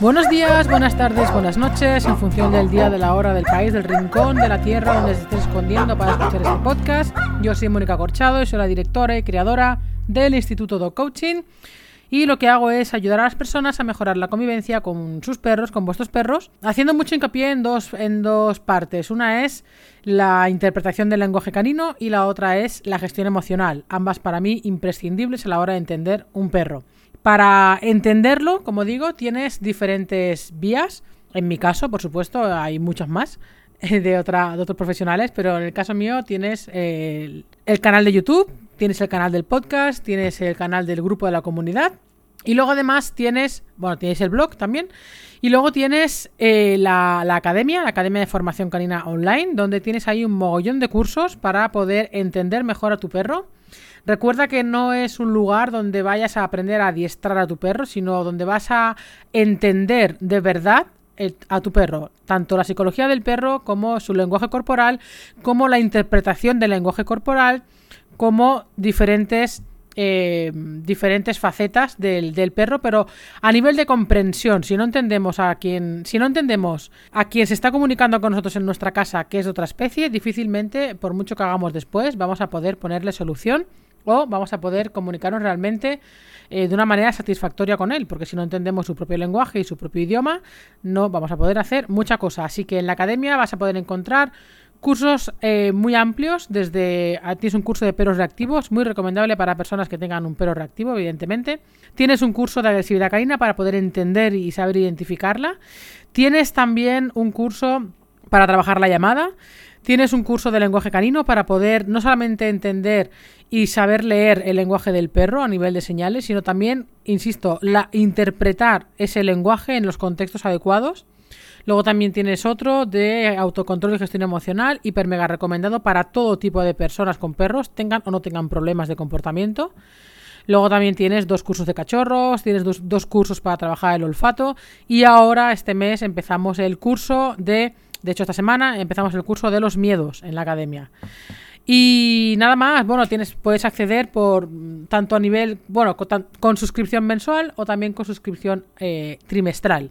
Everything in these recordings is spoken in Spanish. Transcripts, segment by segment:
Buenos días, buenas tardes, buenas noches, en función del día, de la hora, del país, del rincón, de la tierra donde se estés escondiendo para escuchar este podcast. Yo soy Mónica Corchado y soy la directora y creadora del Instituto Do Coaching. Y lo que hago es ayudar a las personas a mejorar la convivencia con sus perros, con vuestros perros, haciendo mucho hincapié en dos, en dos partes. Una es la interpretación del lenguaje canino y la otra es la gestión emocional. Ambas para mí imprescindibles a la hora de entender un perro. Para entenderlo, como digo, tienes diferentes vías. En mi caso, por supuesto, hay muchas más de, otra, de otros profesionales, pero en el caso mío tienes el, el canal de YouTube, tienes el canal del podcast, tienes el canal del grupo de la comunidad y luego además tienes, bueno, tienes el blog también. Y luego tienes eh, la, academia, la Academia de Formación Canina Online, donde tienes ahí un mogollón de cursos para poder entender mejor a tu perro. Recuerda que no es un lugar donde vayas a aprender a adiestrar a tu perro, sino donde vas a entender de verdad a tu perro, tanto la psicología del perro como su lenguaje corporal, como la interpretación del lenguaje corporal, como diferentes eh, diferentes facetas del, del, perro, pero a nivel de comprensión, si no entendemos a quien, si no entendemos a quien se está comunicando con nosotros en nuestra casa que es de otra especie, difícilmente, por mucho que hagamos después, vamos a poder ponerle solución o vamos a poder comunicarnos realmente eh, de una manera satisfactoria con él, porque si no entendemos su propio lenguaje y su propio idioma, no vamos a poder hacer mucha cosa. Así que en la academia vas a poder encontrar cursos eh, muy amplios, desde ah, tienes un curso de perros reactivos, muy recomendable para personas que tengan un perro reactivo, evidentemente. Tienes un curso de agresividad canina para poder entender y saber identificarla. Tienes también un curso para trabajar la llamada. Tienes un curso de lenguaje canino para poder no solamente entender y saber leer el lenguaje del perro a nivel de señales, sino también, insisto, la interpretar ese lenguaje en los contextos adecuados. Luego también tienes otro de autocontrol y gestión emocional, hiper mega recomendado para todo tipo de personas con perros, tengan o no tengan problemas de comportamiento. Luego también tienes dos cursos de cachorros, tienes dos, dos cursos para trabajar el olfato y ahora este mes empezamos el curso de de hecho, esta semana empezamos el curso de los miedos en la academia. Y nada más, bueno, tienes, puedes acceder por tanto a nivel, bueno, con, suscripción mensual o también con suscripción eh, trimestral.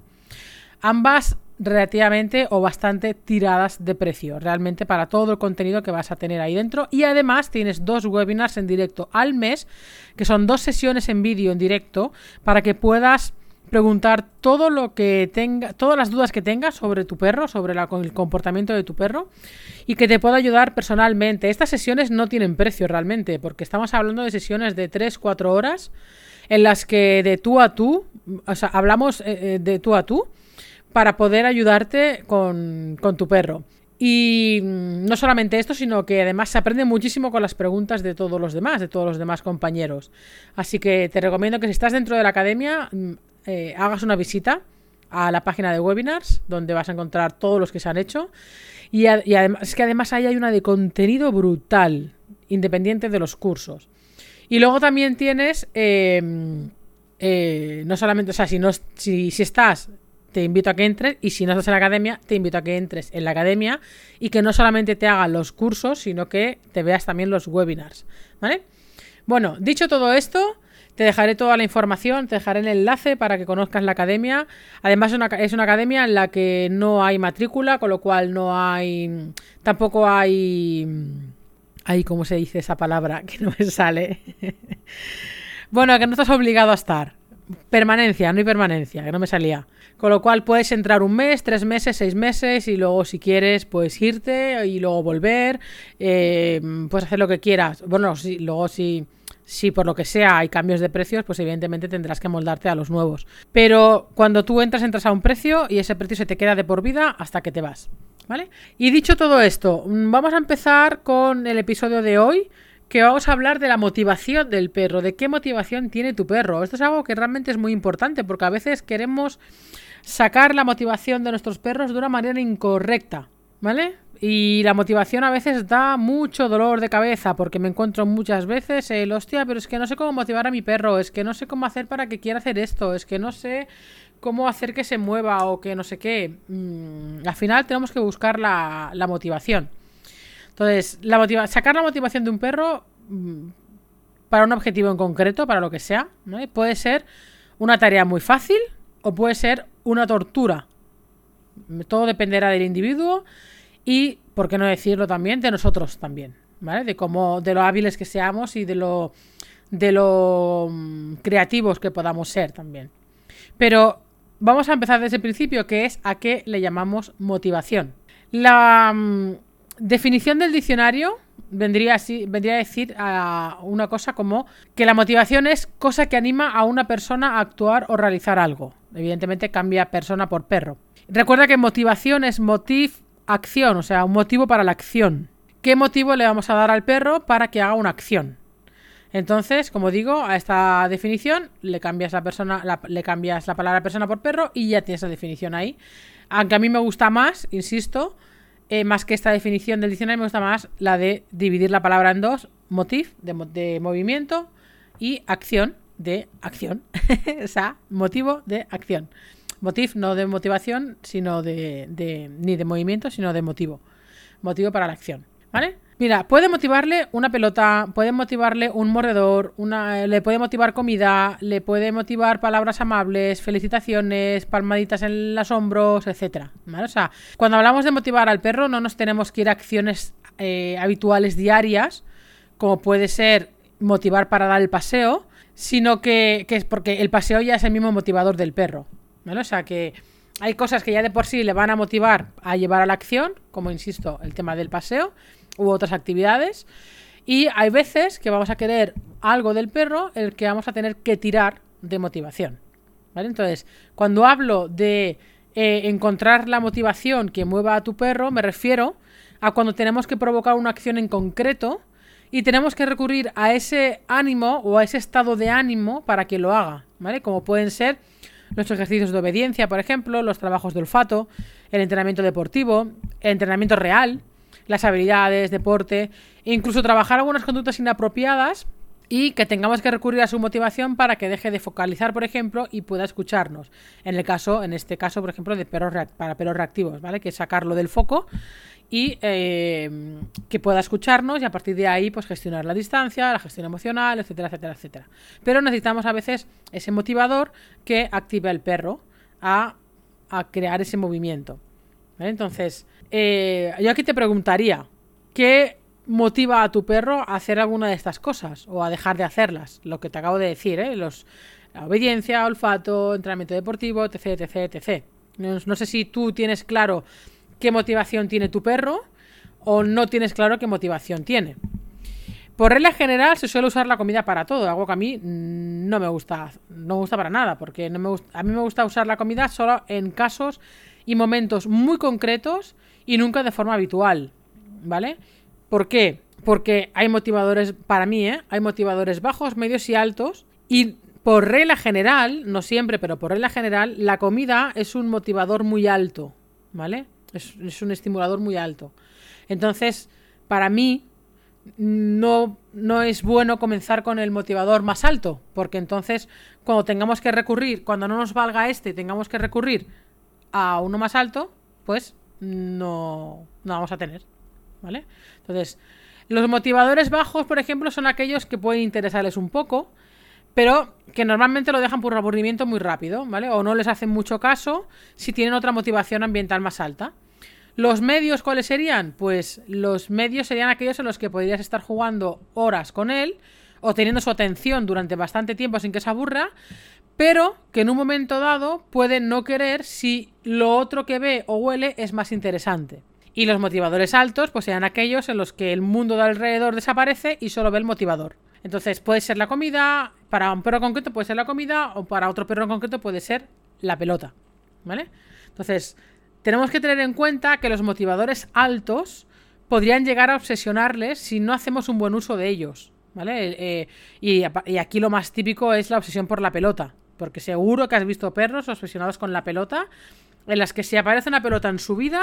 Ambas relativamente o bastante tiradas de precio, realmente para todo el contenido que vas a tener ahí dentro. Y además tienes dos webinars en directo al mes, que son dos sesiones en vídeo en directo, para que puedas preguntar todo lo que tenga, todas las dudas que tengas sobre tu perro, sobre el comportamiento de tu perro y que te pueda ayudar personalmente. Estas sesiones no tienen precio realmente, porque estamos hablando de sesiones de 3-4 horas en las que de tú a tú, o sea, hablamos eh, eh, de tú a tú para poder ayudarte con, con tu perro. Y mm, no solamente esto, sino que además se aprende muchísimo con las preguntas de todos los demás, de todos los demás compañeros. Así que te recomiendo que si estás dentro de la academia, mm, eh, hagas una visita a la página de webinars, donde vas a encontrar todos los que se han hecho. Y, además, es que además ahí hay una de contenido brutal, independiente de los cursos. Y luego también tienes, em, eh, no solamente, o sea, si, no, si, si estás te invito a que entres y si no estás en la academia, te invito a que entres en la academia y que no solamente te hagan los cursos, sino que te veas también los webinars, ¿vale? Bueno, dicho todo esto, te dejaré toda la información, te dejaré el enlace para que conozcas la academia. Además es una, es una academia en la que no hay matrícula, con lo cual no hay... Tampoco hay... Ay, ¿cómo se dice esa palabra? Que no me sale. bueno, que no estás obligado a estar. Permanencia, no hay permanencia, que no me salía. Con lo cual puedes entrar un mes, tres meses, seis meses y luego si quieres puedes irte y luego volver. Eh, puedes hacer lo que quieras. Bueno, sí, luego si... Si por lo que sea hay cambios de precios, pues evidentemente tendrás que moldarte a los nuevos. Pero cuando tú entras, entras a un precio y ese precio se te queda de por vida hasta que te vas. ¿Vale? Y dicho todo esto, mm, vamos a empezar con el episodio de hoy, que vamos a hablar de la motivación del perro, de qué motivación tiene tu perro. Esto es algo que realmente es muy importante, porque a veces queremos sacar la motivación de nuestros perros de una manera incorrecta. ¿Vale? Y la motivación a veces da mucho dolor de cabeza porque me encuentro muchas veces el hostia, pero es que no sé cómo motivar a mi perro, es que no sé cómo hacer para que quiera hacer esto, es que no sé cómo hacer que se mueva o que no sé qué. Mm, al final tenemos que buscar la, la motivación. Entonces, la motiva sacar la motivación de un perro mm, para un objetivo en concreto, para lo que sea, puede ser una tarea muy fácil o puede ser una tortura. Todo dependerá del individuo y, por qué no decirlo también, de nosotros también, ¿vale? De cómo, de lo hábiles que seamos y de lo, de lo mm, creativos que podamos ser también. Pero vamos a empezar desde el principio, que es a qué le llamamos motivación. La mm, definición del diccionario vendría, así, vendría a decir a una cosa como que la motivación es cosa que anima a una persona a actuar o realizar algo. Evidentemente cambia persona por perro. Recuerda que motivación es motiv acción, o sea, un motivo para la acción. ¿Qué motivo le vamos a dar al perro para que haga una acción? Entonces, como digo, a esta definición le cambias la persona, le cambias la palabra persona por perro y ya tienes la definición ahí. Aunque a mí me gusta más, insisto, eh, más que esta definición del diccionario, me gusta más la de dividir la palabra en dos, motiv, de, movimiento, y acción, de acción. o sea, motivo de acción. Motiv no de motivación, sino de, de, ni de movimiento, sino de motivo. Motivo para la acción. ¿Vale? Mira, puede motivarle una pelota, puede motivarle un mordedor, una, le puede motivar comida, le puede motivar palabras amables, felicitaciones, palmaditas en los hombros, etcétera. O sea, cuando hablamos de motivar al perro, no nos tenemos que ir a acciones eh, habituales diarias, como puede ser motivar para dar el paseo, sino que, que es porque el paseo ya es el mismo motivador del perro. ¿vale? O sea que hay cosas que ya de por sí le van a motivar a llevar a la acción, como insisto, el tema del paseo u otras actividades. Y hay veces que vamos a querer algo del perro el que vamos a tener que tirar de motivación. ¿Vale? Entonces, cuando hablo de eh, encontrar la motivación que mueva a tu perro, me refiero a cuando tenemos que provocar una acción en concreto y tenemos que recurrir a ese ánimo o a ese estado de ánimo para que lo haga, ¿vale? Como pueden ser los ejercicios de obediencia, por ejemplo, los trabajos de olfato, el entrenamiento deportivo, el entrenamiento real, las habilidades, deporte, incluso trabajar algunas conductas inapropiadas y que tengamos que recurrir a su motivación para que deje de focalizar, por ejemplo, y pueda escucharnos. En el caso, en este caso, por ejemplo, de perros para perros reactivos, ¿vale? Que es sacarlo del foco y eh, que pueda escucharnos y a partir de ahí, pues gestionar la distancia, la gestión emocional, etcétera, etcétera, etcétera. Pero necesitamos a veces ese motivador que active al perro a, a crear ese movimiento. Entonces, eh, yo aquí te preguntaría, ¿qué motiva a tu perro a hacer alguna de estas cosas o a dejar de hacerlas? Lo que te acabo de decir, ¿eh? Los, la obediencia, olfato, entrenamiento deportivo, etc, etc, etc. No, sé si tú tienes claro qué motivación tiene tu perro o no tienes claro qué motivación tiene. Por regla general se suele usar la comida para todo, algo que a mí no me gusta, no me gusta para nada, porque no me a mí me gusta usar la comida solo en casos y momentos muy concretos y nunca de forma habitual, ¿vale? ¿Por qué? Porque hay motivadores, para mí, ¿eh? Hay motivadores bajos, medios y altos y por regla general, no siempre, pero por regla general, la comida es un motivador muy alto, ¿vale? Es, un estimulador muy alto. Entonces, para mí, no, no es bueno comenzar con el motivador más alto, porque entonces cuando tengamos que recurrir, cuando no nos valga este, tengamos que recurrir a uno más alto, pues no, no vamos a tener. ¿Vale? Entonces, los motivadores bajos, por ejemplo, son aquellos que pueden interesarles un poco, pero que normalmente lo dejan por aburrimiento muy rápido, ¿vale? O no les hacen mucho caso si tienen otra motivación ambiental más alta. ¿Los medios cuáles serían? Pues los medios serían aquellos en los que podrías estar jugando horas con él o teniendo su atención durante bastante tiempo sin que se aburra, pero que en un momento dado puede no querer si lo otro que ve o huele es más interesante. Y los motivadores altos, pues sean aquellos en los que el mundo de alrededor desaparece y solo ve el motivador. Entonces puede ser la comida, para un perro concreto puede ser la comida, o para otro perro concreto puede ser la pelota. ¿Vale? Entonces, tenemos que tener en cuenta que los motivadores altos podrían llegar a obsesionarles si no hacemos un buen uso de ellos. ¿Vale? Eh, y, y aquí lo más típico es la obsesión por la pelota. Porque seguro que has visto perros obsesionados con la pelota, en las que si aparece una pelota en su vida,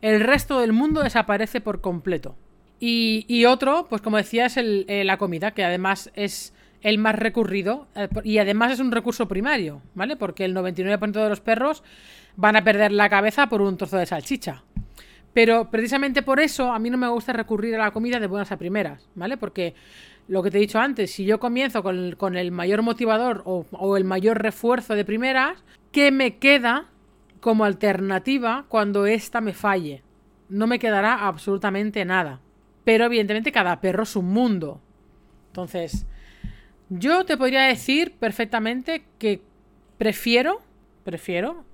el resto del mundo desaparece por completo. Y, otro, pues como decía, es eh, la comida, que además es el más recurrido eh, y además es un recurso primario, ¿vale? Porque el 99% de los perros van a perder la cabeza por un trozo de salchicha. Pero precisamente por eso a mí no me gusta recurrir a la comida de buenas a primeras, ¿vale? Porque lo que te he dicho antes, si yo comienzo con el, mayor motivador o, el mayor refuerzo de primeras, ¿qué me queda como alternativa cuando ésta me falle. No me quedará absolutamente nada. Pero evidentemente cada perro es un mundo. Entonces, yo te podría decir perfectamente que prefiero, prefiero,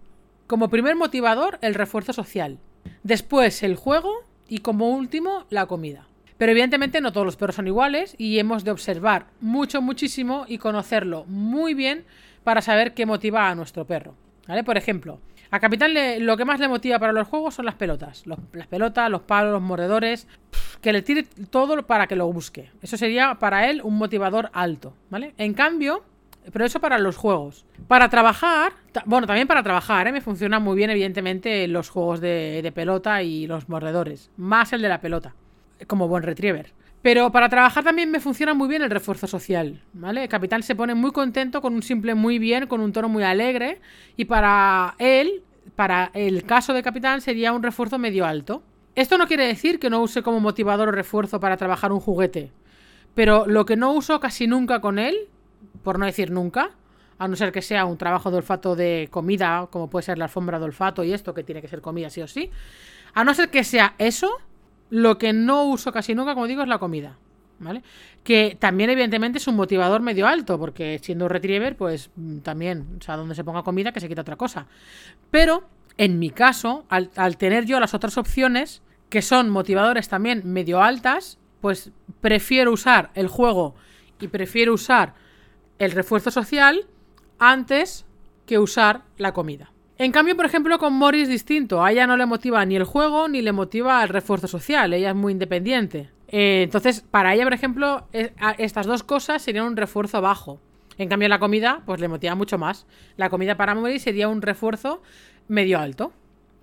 como primer motivador, el refuerzo social. Después el juego y como último la comida. Pero evidentemente no todos los perros son iguales y hemos de observar mucho, muchísimo y conocerlo muy bien para saber qué motiva a nuestro perro. ¿Vale? Por ejemplo, a Capitán lo que más le motiva para los juegos son las pelotas. las pelotas, los palos, los mordedores. que le tire todo para que lo busque. Eso sería para él un motivador alto. ¿Vale? En cambio, pero eso para los juegos. Para trabajar, bueno, también para trabajar, ¿eh? me funciona muy bien, evidentemente, los juegos de, de pelota y los mordedores. Más el de la pelota, como buen retriever. Pero para trabajar también me funciona muy bien el refuerzo social, ¿vale? Capitán se pone muy contento con un simple muy bien, con un tono muy alegre. Y para él, para el caso de capitán, sería un refuerzo medio alto. Esto no quiere decir que no use como motivador o refuerzo para trabajar un juguete. Pero lo que no uso casi nunca con él, por no decir nunca, a no ser que sea un trabajo de olfato de comida, como puede ser la alfombra de olfato y esto, que tiene que ser comida sí o sí. A no ser que sea eso, lo que no uso casi nunca, como digo, es la comida. ¿Vale? Que también, evidentemente, es un motivador medio alto, porque siendo retriever, pues mm, también, o sea, donde se ponga comida, que se quita otra cosa. Pero, en mi caso, al, al tener yo las otras opciones, que son motivadores también medio altas, pues prefiero usar el juego y prefiero usar el refuerzo social antes que usar la comida. En cambio, por ejemplo, con Mori es distinto. A ella no le motiva ni el juego ni le motiva el refuerzo social. Ella es muy independiente. Eh, entonces, para ella, por ejemplo, estas dos cosas serían un refuerzo bajo. En cambio, la comida, pues le motiva mucho más. La comida para Mori sería un refuerzo medio alto.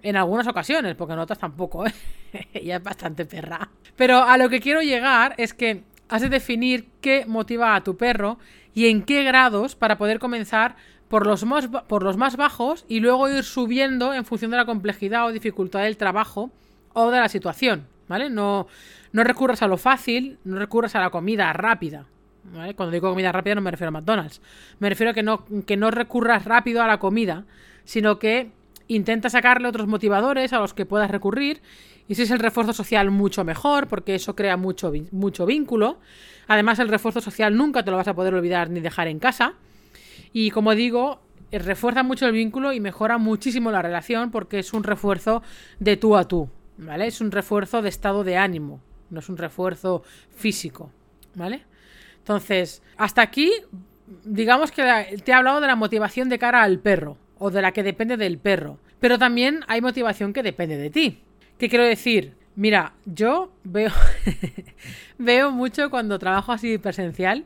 En algunas ocasiones, porque en otras tampoco. ¿eh? ella es bastante perra. Pero a lo que quiero llegar es que has de definir qué motiva a tu perro y en qué grados para poder comenzar por los, más, por los más bajos y luego ir subiendo en función de la complejidad o dificultad del trabajo o de la situación, ¿vale? No, no recurras a lo fácil, no recurras a la comida rápida, ¿vale? Cuando digo comida rápida no me refiero a McDonald's, me refiero a que no, que no recurras rápido a la comida, sino que intenta sacarle otros motivadores a los que puedas recurrir y si es el refuerzo social mucho mejor porque eso crea mucho, mucho vínculo. Además el refuerzo social nunca te lo vas a poder olvidar ni dejar en casa. Y como digo, eh, refuerza mucho el vínculo y mejora muchísimo la relación porque es un refuerzo de tú a tú, ¿vale? Es un refuerzo de estado de ánimo, no es un refuerzo físico, ¿vale? Entonces, hasta aquí, digamos que te he hablado de la motivación de cara al perro o de la que depende del perro, pero también hay motivación que depende de ti. ¿Qué quiero decir? Mira, yo veo, veo mucho cuando trabajo así presencial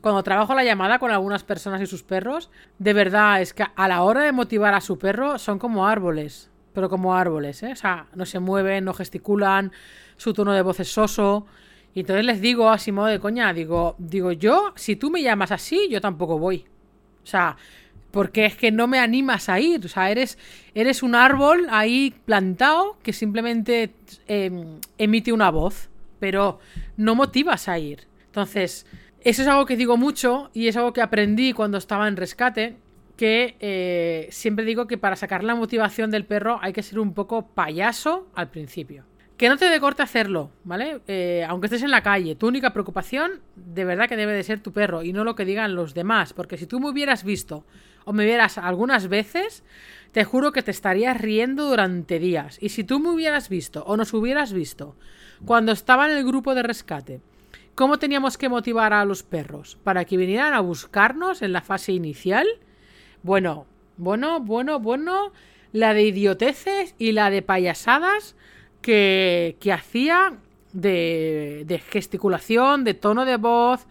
cuando trabajo la llamada con algunas personas y sus perros, de verdad es que a la hora de motivar a su perro son como árboles, pero como árboles, ¿eh? O sea, no se mueven, no gesticulan, su tono de voz es soso. Y entonces les digo así modo de coña, digo, digo yo, si tú me llamas así, yo tampoco voy. O sea, porque es que no me animas a ir. O sea, eres, eres un árbol ahí plantado que simplemente em, emite una voz, pero no motivas a ir. Entonces, eso es algo que digo mucho y es algo que aprendí cuando estaba en rescate, que eh, siempre digo que para sacar la motivación del perro hay que ser un poco payaso al principio. Que no te dé corte hacerlo, ¿vale? Eh, aunque estés en la calle, tu única preocupación de verdad que debe de ser tu perro y no lo que digan los demás, porque si tú me hubieras visto o me vieras algunas veces, te juro que te estarías riendo durante días. Y si tú me hubieras visto o nos hubieras visto cuando estaba en el grupo de rescate, ¿Cómo teníamos que motivar a los perros? ¿Para que vinieran a buscarnos en la fase inicial? Bueno, bueno, bueno, bueno. La de idioteces y la de payasadas que, que hacía de, de gesticulación, de tono de voz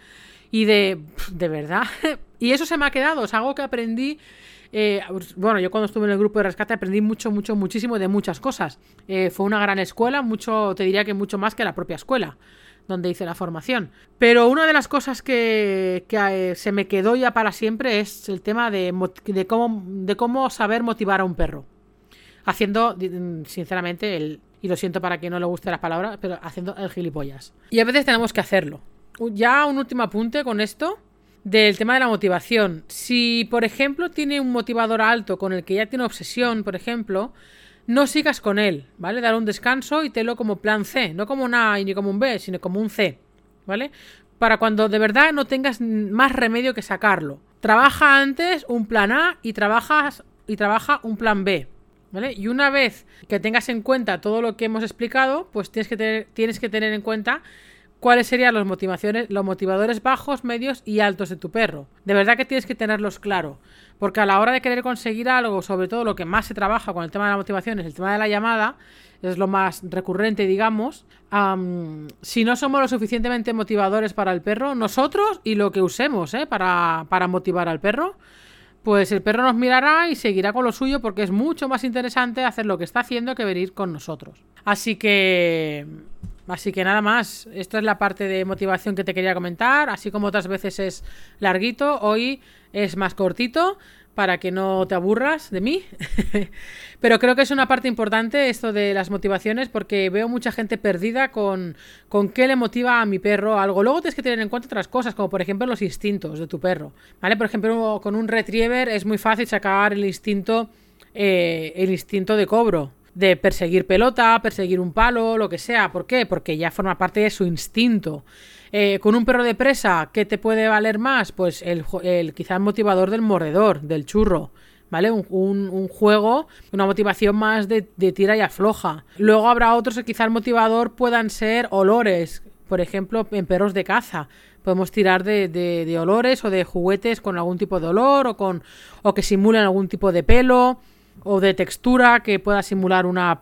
y de... De verdad. y eso se me ha quedado. Es algo que aprendí eh, bueno, yo cuando estuve en el grupo de rescate aprendí mucho, mucho, muchísimo de muchas cosas. Eh, fue una gran escuela, mucho, te diría que mucho más que la propia escuela donde hice la formación. Pero una de las cosas que, eh, se me quedó ya para siempre es el tema de, cómo, de cómo saber motivar a un perro. Haciendo, sinceramente, el, y lo siento para quien no le guste las palabras, pero haciendo el gilipollas. Y a veces tenemos que hacerlo. Ya un último apunte con esto. del tema de la motivación. Si, por ejemplo, tiene un motivador alto con el que ya tiene obsesión, por ejemplo, no sigas con él, ¿vale? Dar un descanso y tenlo como plan C, no como un A y ni como un B, sino como un C, ¿vale? Para cuando de verdad no tengas más remedio que sacarlo. Trabaja antes un plan A y trabajas y trabaja un plan B, ¿vale? Y una vez que tengas en cuenta todo lo que hemos explicado, pues tienes que tener, tienes que tener en cuenta cuáles serían los, motivaciones, los motivadores bajos, medios y altos de tu perro. De verdad que tienes que tenerlos claro, porque a la hora de querer conseguir algo, sobre todo lo que más se trabaja con el tema de la motivación es el tema de la llamada, es lo más recurrente, digamos. si no somos lo suficientemente motivadores para el perro, nosotros y lo que usemos ¿eh? para, para motivar al perro, pues el perro nos mirará y seguirá con lo suyo porque es mucho más interesante hacer lo que está haciendo que venir con nosotros. Así que Así que nada más, esta es la parte de motivación que te quería comentar, así como otras veces es larguito, hoy es más cortito para que no te aburras de mí. Pero creo que es una parte importante esto de las motivaciones porque veo mucha gente perdida con, con qué le motiva a mi perro algo. Luego tienes que tener en cuenta otras cosas, como por ejemplo los instintos de tu perro. ¿Vale? Por ejemplo, con un retriever es muy fácil sacar el instinto, eh, el instinto de cobro de perseguir pelota, perseguir un palo, lo que sea. ¿Por qué? Porque ya forma parte de su instinto. Eh, con un perro de presa, ¿qué te puede valer más? Pues el, el quizás motivador del mordedor, del churro. ¿Vale? Un, un, juego, una motivación más de, tira y afloja. Luego habrá otros que quizás el motivador puedan ser olores. Por ejemplo, en perros de caza podemos tirar de, de, de, olores o de juguetes con algún tipo de olor o con o que simulen algún tipo de pelo o de textura que pueda simular una,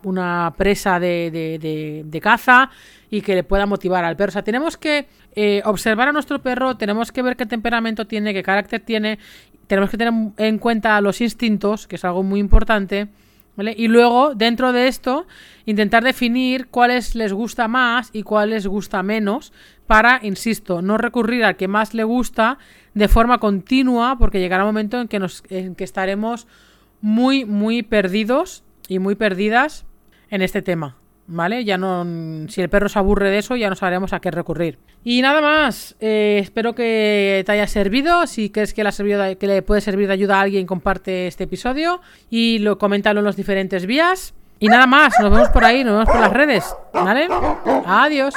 presa de, caza y que le pueda motivar al perro. O sea, tenemos que eh, observar a nuestro perro, tenemos que ver qué temperamento tiene, qué carácter tiene, tenemos que tener en cuenta los instintos, que es algo muy importante. Y luego, dentro de esto, intentar definir cuáles les gusta más y cuáles les gusta menos para, insisto, no recurrir al que más le gusta de forma continua, porque llegará un momento en que, nos, en que estaremos muy, muy perdidos y muy perdidas en este tema. ¿Vale? Ya no. Si el perro se aburre de eso, ya no sabremos a qué recurrir. Y nada más. Eh, espero que te haya servido. Si crees que le, servido que le puede servir de ayuda a alguien, comparte este episodio. Y lo coméntalo en los diferentes vías. Y nada más. Nos vemos por ahí, nos vemos por las redes. ¿Vale? Adiós.